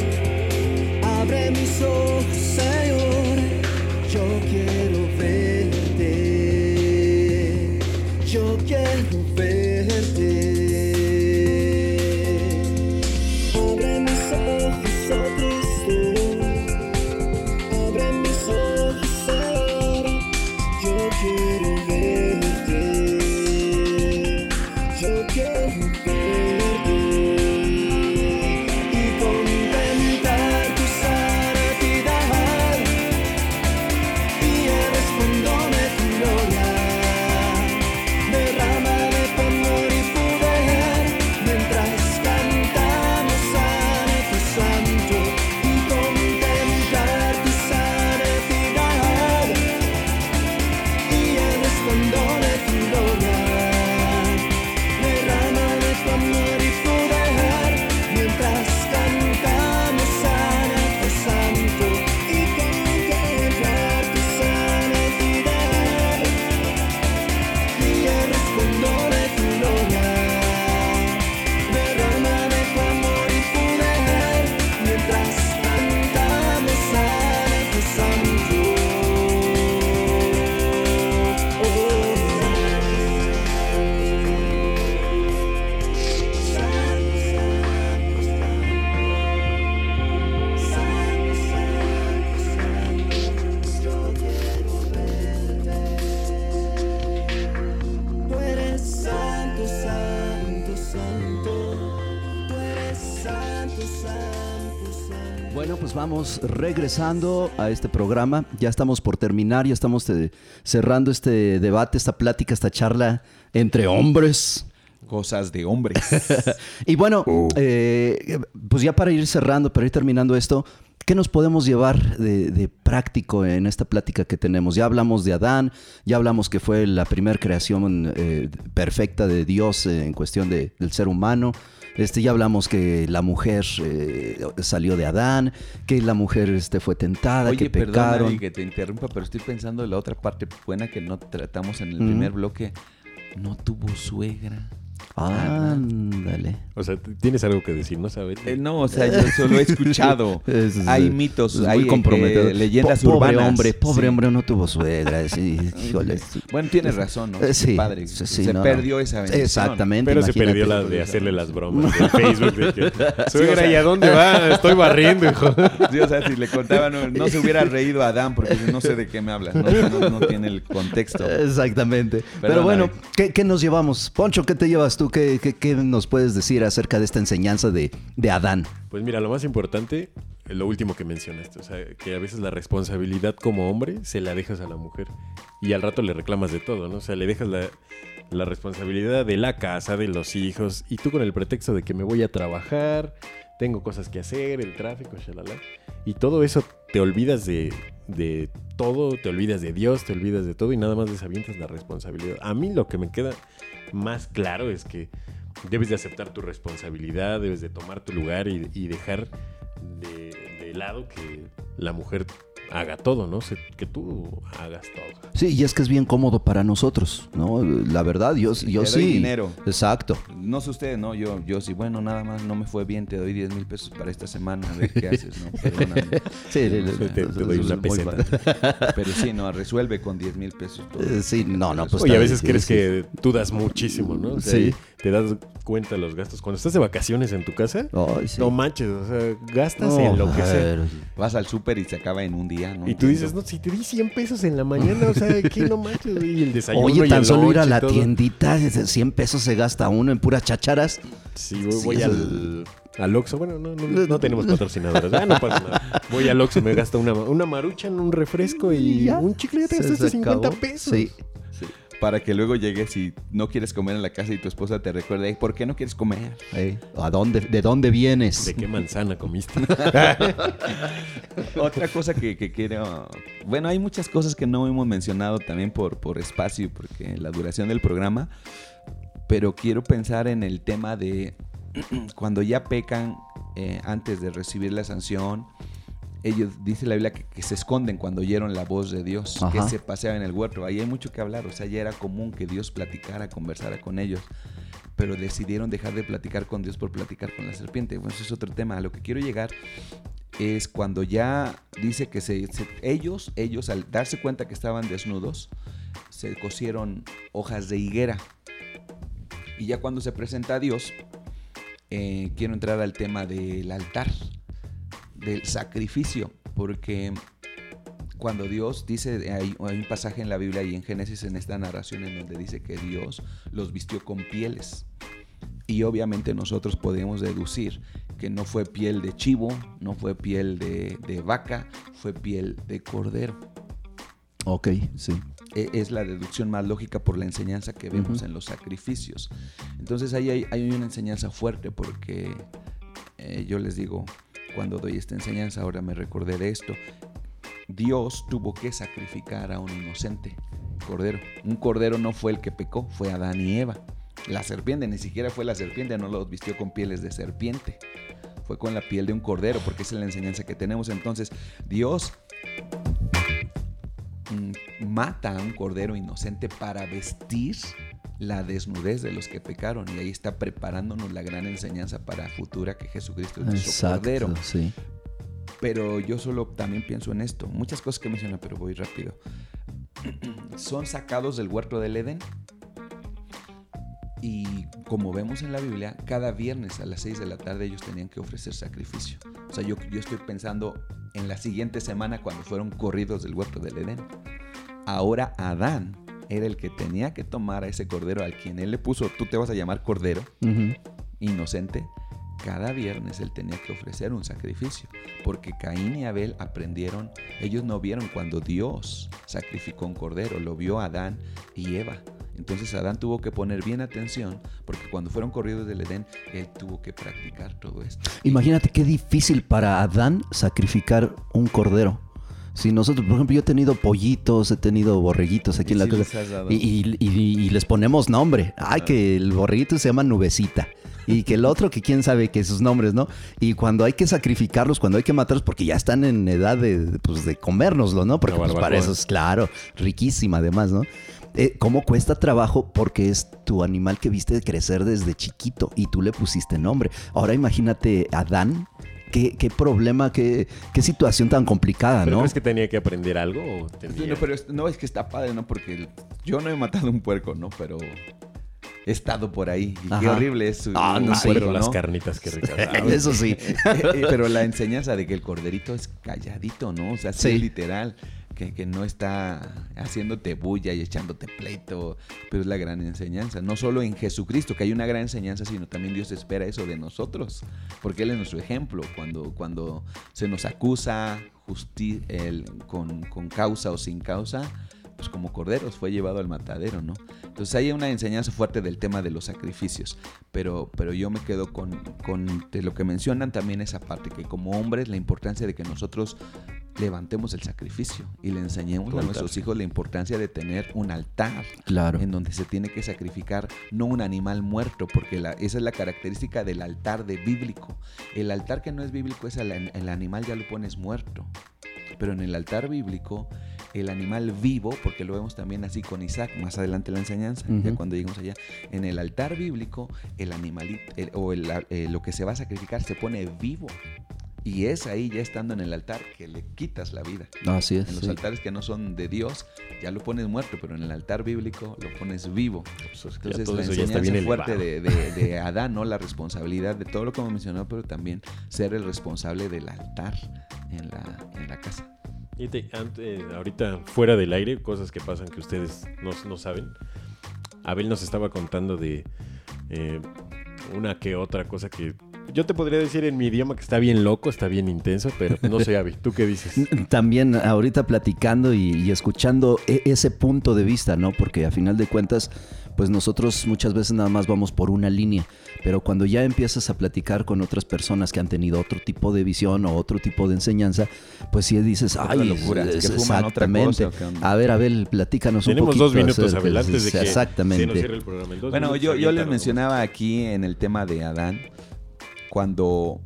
S1: Vamos regresando a este programa. Ya estamos por terminar, ya estamos eh, cerrando este debate, esta plática, esta charla entre hombres.
S2: Cosas de hombres.
S1: Y bueno, eh, pues ya para ir cerrando, para ir terminando esto, ¿qué nos podemos llevar de, de práctico en esta plática que tenemos? Ya hablamos de Adán, ya hablamos que fue la primera creación eh, perfecta de Dios eh, en cuestión de- del ser humano. Este, ya hablamos que la mujer eh, salió de Adán, que la mujer este, fue tentada,
S2: Oye,
S1: que pecaron.
S2: que te interrumpa, pero estoy pensando en la otra parte buena que no tratamos en el
S1: Ujú.
S2: primer bloque. No tuvo suegra.
S1: Ándale.
S3: O sea, tienes algo que decir, ¿no sabes?
S2: Eh, no, o sea, yo solo he escuchado.
S1: Es- es-
S2: hay mitos,
S1: es
S2: hay
S1: muy
S2: eh, leyendas
S1: Po- pobre
S2: urbanas.
S1: hombre, pobre
S2: Sí.
S1: hombre no tuvo suegra. sí, híjole.
S2: Bueno, tienes razón, ¿no?
S1: Eh, sí,
S2: Padre, se
S1: no,
S2: perdió
S1: no.
S2: esa bendición.
S1: Exactamente.
S3: Pero se perdió la de hacerle las bromas en Facebook. De que, Suegra,
S2: o sea-
S3: ¿y a dónde va? Estoy barriendo, hijo.
S2: Sí, o sea, si le contaba, no, no se hubiera reído a Adán, porque no sé de qué me hablas. No, no- no tiene el contexto.
S1: Exactamente. Pero bueno,
S2: Vic.
S1: ¿qué, qué nos llevamos? Poncho, ¿qué te llevas tú? ¿Qué, qué- qué nos puedes decir acerca de esta enseñanza de, de Adán?
S3: Pues mira, lo más importante, lo último que mencionaste, o sea, que a veces la responsabilidad como hombre se la dejas a la mujer y al rato le reclamas de todo, ¿no? O le dejas la, responsabilidad de la casa, de los hijos, y tú con el pretexto de que me voy a trabajar, tengo cosas que hacer, el tráfico, y todo eso te olvidas de, de todo, te olvidas de Dios, te olvidas de todo y nada más desavientas la responsabilidad. A mí lo que me queda más claro es que debes de aceptar tu responsabilidad, debes de tomar tu lugar y, dejar de, de lado que la mujer haga todo, ¿no? Se- que tú hagas todo.
S1: Sí, y es que es bien cómodo para nosotros, ¿no? La verdad, yo, yo
S2: te doy
S1: sí.
S2: dinero.
S1: Exacto.
S2: No sé ustedes, no, yo, yo sí, bueno, nada más no me fue bien, te doy 10 mil pesos para esta semana, a ver qué haces, ¿no? Perdóname.
S1: Sí,
S2: No
S3: te- te doy una peseta.
S2: Pero sí, no, resuelve con 10 mil pesos. todo.
S1: Sí, no, no, pues
S3: Oye, a veces crees que tú das muchísimo, ¿no? O sea,
S1: Sí.
S3: Y te das cuenta de los gastos. Cuando estás de vacaciones en tu casa,
S1: Ay, sí.
S3: no manches, o sea, gastas
S1: No,
S3: en lo que sea.
S2: Vas al súper y se acaba en un día, ¿no?
S3: Y tú dices, no, si te di 100 pesos en la mañana, o sea, ¿qué no manches? Y el desayuno
S1: Oye,
S3: y
S1: tan
S3: el
S1: solo ir a
S3: y
S1: la
S3: todo.
S1: tiendita, 100 pesos se gasta uno en puras chácharas.
S3: Sí, voy,
S1: Sí,
S3: voy al, al Oxxo. Bueno, no, no, no tenemos patrocinadores. Ah, no pasa nada. Voy al Oxxo, me gasto una, una maruchan, un refresco y
S1: ya.
S3: un chicle. Ya te gastaste
S1: se
S3: 50
S1: acabó.
S3: pesos.
S1: Sí.
S2: Para que luego llegues y no quieres comer en la casa y tu esposa te recuerde, "Ey, ¿por qué no quieres comer?
S1: Eh, ¿A dónde, ¿De dónde vienes?
S3: ¿De qué manzana comiste?
S2: Otra cosa que, que quiero... Bueno, hay muchas cosas que no hemos mencionado también por, por espacio, porque la duración del programa, pero quiero pensar en el tema de cuando ya pecan eh, antes de recibir la sanción. Ellos, dice la Biblia, que, que se esconden cuando oyeron la voz de Dios, que se paseaban en el huerto. Ahí hay mucho que hablar, o sea, ya era común que Dios platicara, conversara con ellos, pero decidieron dejar de platicar con Dios por platicar con la serpiente. Bueno, eso es otro tema. A lo que quiero llegar es cuando ya dice que se, se- ellos, ellos al darse cuenta que estaban desnudos, se cosieron hojas de higuera. Y ya cuando se presenta a Dios, eh, quiero entrar al tema del altar, del sacrificio, porque cuando Dios dice, hay, un pasaje en la Biblia y en Génesis en esta narración en donde dice que Dios los vistió con pieles. Y obviamente nosotros podemos deducir que no fue piel de chivo, no fue piel de, de vaca, fue piel de cordero.
S1: Ok, sí.
S2: E- Es la deducción más lógica por la enseñanza que vemos en los sacrificios. Entonces ahí hay, hay una enseñanza fuerte porque eh, yo les digo, cuando doy esta enseñanza, ahora me recordé de esto. Dios tuvo que sacrificar a un inocente cordero. Un cordero no fue el que pecó, fue Adán y Eva. La serpiente ni siquiera fue la serpiente, no los vistió con pieles de serpiente. Fue con la piel de un cordero, porque esa es la enseñanza que tenemos. Entonces, Dios mm, mata a un cordero inocente para vestir la desnudez de los que pecaron. Y ahí está preparándonos la gran enseñanza para futura que Jesucristo es nuestro cordero.
S1: Sí.
S2: Pero yo solo también pienso en esto. Muchas cosas que menciona, pero voy rápido. Son sacados del huerto del Edén. Y como vemos en la Biblia, cada viernes a las 6 de la tarde ellos tenían que ofrecer sacrificio. O sea, yo, yo estoy pensando en la siguiente semana cuando fueron corridos del huerto del Edén. Ahora Adán era el que tenía que tomar a ese cordero al quien él le puso, tú te vas a llamar cordero, inocente, cada viernes él tenía que ofrecer un sacrificio, porque Caín y Abel aprendieron, ellos no vieron cuando Dios sacrificó un cordero, lo vio Adán y Eva. Entonces Adán tuvo que poner bien atención, porque cuando fueron corridos del Edén, él tuvo que practicar todo esto.
S1: Imagínate qué difícil para Adán sacrificar un cordero. Si nosotros, por ejemplo, yo he tenido pollitos, he tenido borreguitos aquí
S2: Y
S1: en la
S2: sí
S1: casa. Y, y- les ponemos nombre. Ay, que el borreguito se llama Nubecita. Y que el otro, que quién sabe que sus nombres, ¿no? Y cuando hay que sacrificarlos, cuando hay que matarlos, porque ya están en edad de, pues, de comérnoslo, ¿no? Porque pues, para eso es, claro, riquísima además, ¿no? Eh, ¿Cómo cuesta trabajo? Porque es tu animal que viste crecer desde chiquito y tú le pusiste nombre. Ahora imagínate Adán. Qué, qué problema, qué, qué situación tan complicada,
S3: ¿Pero
S1: ¿no?
S3: crees que tenía que aprender algo o tenía-
S2: No, pero es- no, es que está padre, ¿no? Porque yo no he matado un puerco, ¿no? Pero he estado por ahí. Y qué horrible es su-
S1: Ah, no
S2: un
S1: sé.
S3: Pero
S2: puerco,
S3: las carnitas que ricas.
S1: Eso sí.
S2: pero la enseñanza de que el corderito es calladito, ¿no? O sea, sí,
S1: Sí.
S2: literal. Que, no está haciéndote bulla y echándote pleito, pero es la gran enseñanza. No solo en Jesucristo, que hay una gran enseñanza, sino también Dios espera eso de nosotros, porque Él es nuestro ejemplo. Cuando, cuando se nos acusa justi- el- con, con causa o sin causa, pues como corderos fue llevado al matadero, ¿no? Entonces hay una enseñanza fuerte del tema de los sacrificios, pero, pero yo me quedo con, con de lo que mencionan también esa parte, que como hombres la importancia de que nosotros levantemos el sacrificio y le enseñemos a nuestros hijos la importancia de tener un altar
S1: Claro.
S2: en donde se tiene que sacrificar no un animal muerto, porque la- esa es la característica del altar de bíblico. El altar que no es bíblico es el, el animal ya lo pones muerto, pero en el altar bíblico el animal vivo, porque lo vemos también así con Isaac, más adelante en la enseñanza, ya cuando lleguemos allá, en el altar bíblico el animalito el- o el- eh, lo que se va a sacrificar se pone vivo. Y es ahí ya estando en el altar que le quitas la vida.
S1: Así es.
S2: En los
S1: sí.
S2: altares que no son de Dios, ya lo pones muerto, pero en el altar bíblico lo pones vivo.
S3: Pues
S2: Entonces
S3: todo
S2: la enseñanza fuerte de, de- de Adán, ¿no? La responsabilidad de todo lo que hemos mencionado, pero también ser el responsable del altar en la, en la casa.
S3: Fíjate, ante- ahorita fuera del aire, cosas que pasan que ustedes no, no saben. Abel nos estaba contando de eh, una que otra cosa que yo te podría decir en mi idioma que está bien loco, está bien intenso, pero no sé, Abel, ¿tú qué dices?
S1: También ahorita platicando y, y escuchando e- ese punto de vista, ¿no? Porque a final de cuentas, pues nosotros muchas veces nada más vamos por una línea, pero cuando ya empiezas a platicar con otras personas que han tenido otro tipo de visión o otro tipo de enseñanza, pues sí dices,
S2: Otra
S1: ay,
S2: locura,
S1: es-
S2: que fuman otra
S1: exactamente. a ver, Abel, platícanos un
S3: Tenemos
S1: poquito.
S3: dos minutos,
S1: acerca
S3: Abel, antes de que
S1: Exactamente.
S3: se nos cierre el programa.
S2: Bueno, yo, yo les mencionaba aquí en el tema de Adán, cuando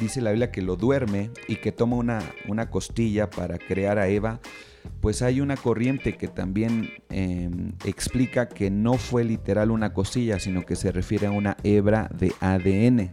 S2: dice la Biblia que lo duerme y que toma una, una costilla para crear a Eva, pues hay una corriente que también eh, explica que no fue literal una costilla, sino que se refiere a una hebra de ADN.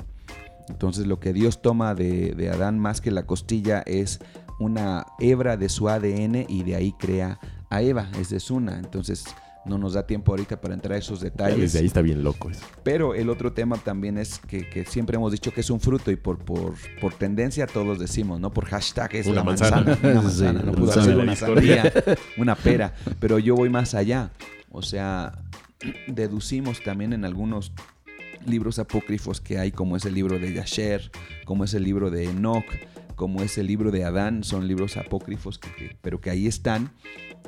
S2: Entonces lo que Dios toma de, de Adán más que la costilla es una hebra de su ADN y de ahí crea a Eva, es de Suna. Entonces no nos da tiempo ahorita para entrar a esos detalles.
S3: Desde ahí está bien loco eso.
S2: Pero el otro tema también es que, que siempre hemos dicho que es un fruto y por, por, por tendencia todos decimos, ¿no? Por hashtag es
S3: Una
S2: la
S3: manzana.
S2: manzana. Una
S1: Sí,
S2: manzana, no pudo
S3: la
S2: una sandía, una pera. Pero yo voy más allá. O sea, deducimos también en algunos libros apócrifos que hay, como es el libro de Yasher, como es el libro de Enoch, como es el libro de Adán, son libros apócrifos, pero que ahí están,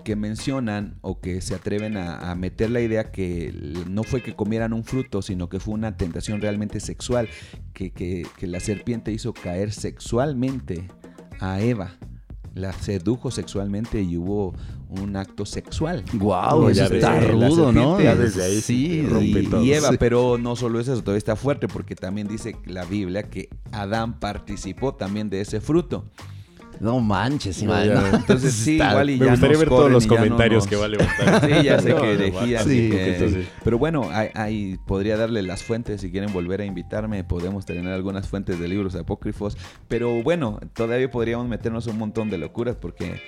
S2: que mencionan o que se atreven a, meter la idea que no fue que comieran un fruto, sino que fue una tentación realmente sexual, que- que la serpiente hizo caer sexualmente a Eva. La sedujo sexualmente y hubo un acto sexual.
S1: Wow,
S3: No,
S1: eso
S3: ya
S1: está rudo, ¿no?
S3: ya desde ahí
S1: sí,
S3: se rompe
S2: y,
S3: todo.
S2: y Eva, pero no solo eso, todavía está fuerte porque también dice la Biblia que Adán participó también de ese fruto.
S1: No manches,
S3: No, ya.
S2: Entonces sí,
S1: Está-
S2: igual y
S3: Me
S2: ya
S3: gustaría
S2: nos
S3: ver todos los
S2: no
S3: comentarios
S2: nos-
S3: que va a levantar.
S2: Sí, ya sé
S3: No,
S2: que
S3: no,
S2: elegía,
S3: sí,
S2: que- Pero bueno, ahí podría darle las fuentes, si quieren volver a invitarme, podemos tener algunas fuentes de libros apócrifos. Pero bueno, todavía podríamos meternos un montón de locuras porque...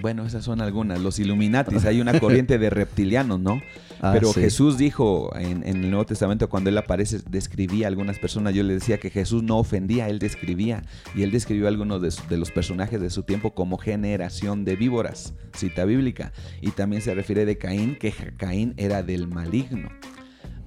S2: Bueno, esas son algunas. Los Illuminatis, hay una corriente de reptilianos, ¿no?
S1: Ah,
S2: Pero
S1: sí.
S2: Jesús dijo en, en el Nuevo Testamento, cuando él aparece, describía a algunas personas. Yo le decía que Jesús no ofendía, él describía. Y él describió a algunos de, los personajes de su tiempo como generación de víboras, cita bíblica. Y también se refiere de Caín, que Caín era del maligno.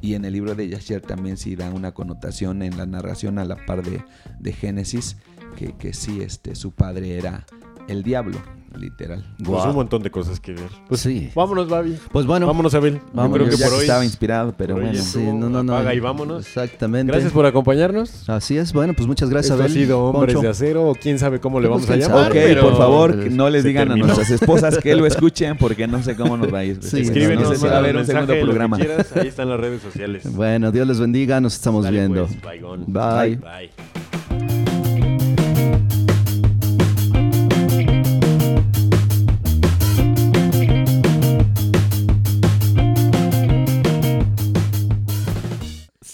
S2: Y en el libro de Yasher también sí da una connotación en la narración a la par de, de Génesis, que, que sí, este, su padre era el diablo, literal.
S3: Pues un montón de cosas que ver.
S1: Pues sí.
S3: Vámonos, Babi.
S1: Pues bueno.
S3: Vámonos, Abel. Yo
S1: Vámonos.
S3: creo que
S2: ya
S3: por hoy.
S2: estaba inspirado, pero bueno.
S1: Sí, no, no, no.
S3: Apaga y vámonos.
S1: Exactamente.
S3: Gracias por acompañarnos.
S1: Así es. Bueno, pues muchas gracias,
S3: Esto ha
S1: Abel.
S3: sido Hombres
S1: Poncho.
S3: de Acero, o quién sabe cómo le
S1: Pues
S3: vamos a llamar.
S2: Ok,
S3: pero
S2: por favor, no les digan
S3: terminó.
S2: a nuestras esposas que lo escuchen porque no sé cómo nos va a ir.
S1: Sí,
S3: Escríbenos,
S2: no sé si va a haber un segundo programa.
S3: quieras, ahí están las redes sociales.
S1: Bueno, Dios les bendiga. Nos estamos
S3: Dale,
S1: viendo.
S3: pues, baigón.
S1: Bye.
S3: Bye.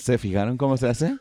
S2: ¿Se fijaron cómo se hace?